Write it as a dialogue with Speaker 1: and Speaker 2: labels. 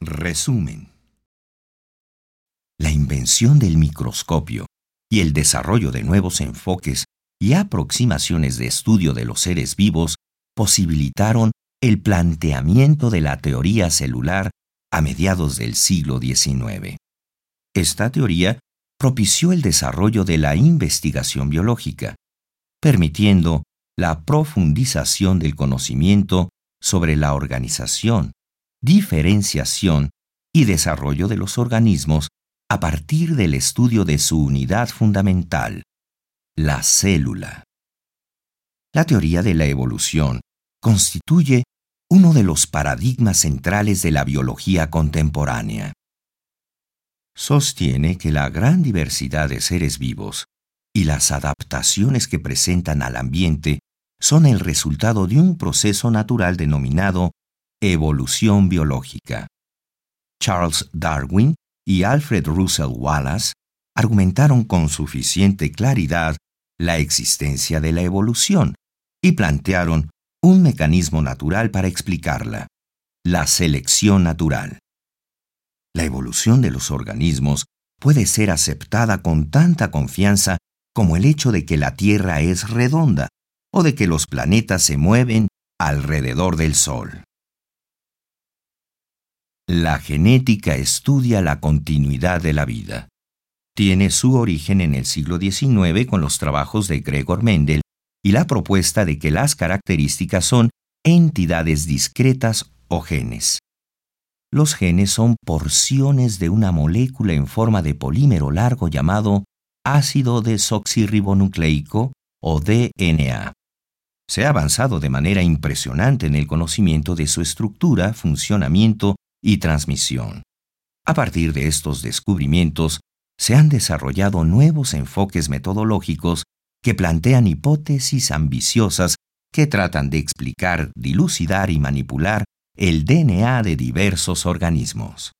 Speaker 1: Resumen. La invención del microscopio y el desarrollo de nuevos enfoques y aproximaciones de estudio de los seres vivos posibilitaron el planteamiento de la teoría celular a mediados del siglo XIX. Esta teoría propició el desarrollo de la investigación biológica, permitiendo la profundización del conocimiento sobre la organización, diferenciación y desarrollo de los organismos a partir del estudio de su unidad fundamental, la célula. La teoría de la evolución constituye uno de los paradigmas centrales de la biología contemporánea. Sostiene que la gran diversidad de seres vivos y las adaptaciones que presentan al ambiente son el resultado de un proceso natural denominado evolución biológica. Charles Darwin y Alfred Russel Wallace argumentaron con suficiente claridad la existencia de la evolución y plantearon un mecanismo natural para explicarla, la selección natural. La evolución de los organismos puede ser aceptada con tanta confianza como el hecho de que la Tierra es redonda o de que los planetas se mueven alrededor del Sol. La genética estudia la continuidad de la vida. Tiene su origen en el siglo XIX con los trabajos de Gregor Mendel y la propuesta de que las características son entidades discretas o genes. Los genes son porciones de una molécula en forma de polímero largo llamado ácido desoxirribonucleico o DNA. Se ha avanzado de manera impresionante en el conocimiento de su estructura, funcionamiento y transmisión. A partir de estos descubrimientos, se han desarrollado nuevos enfoques metodológicos que plantean hipótesis ambiciosas que tratan de explicar, dilucidar y manipular el DNA de diversos organismos.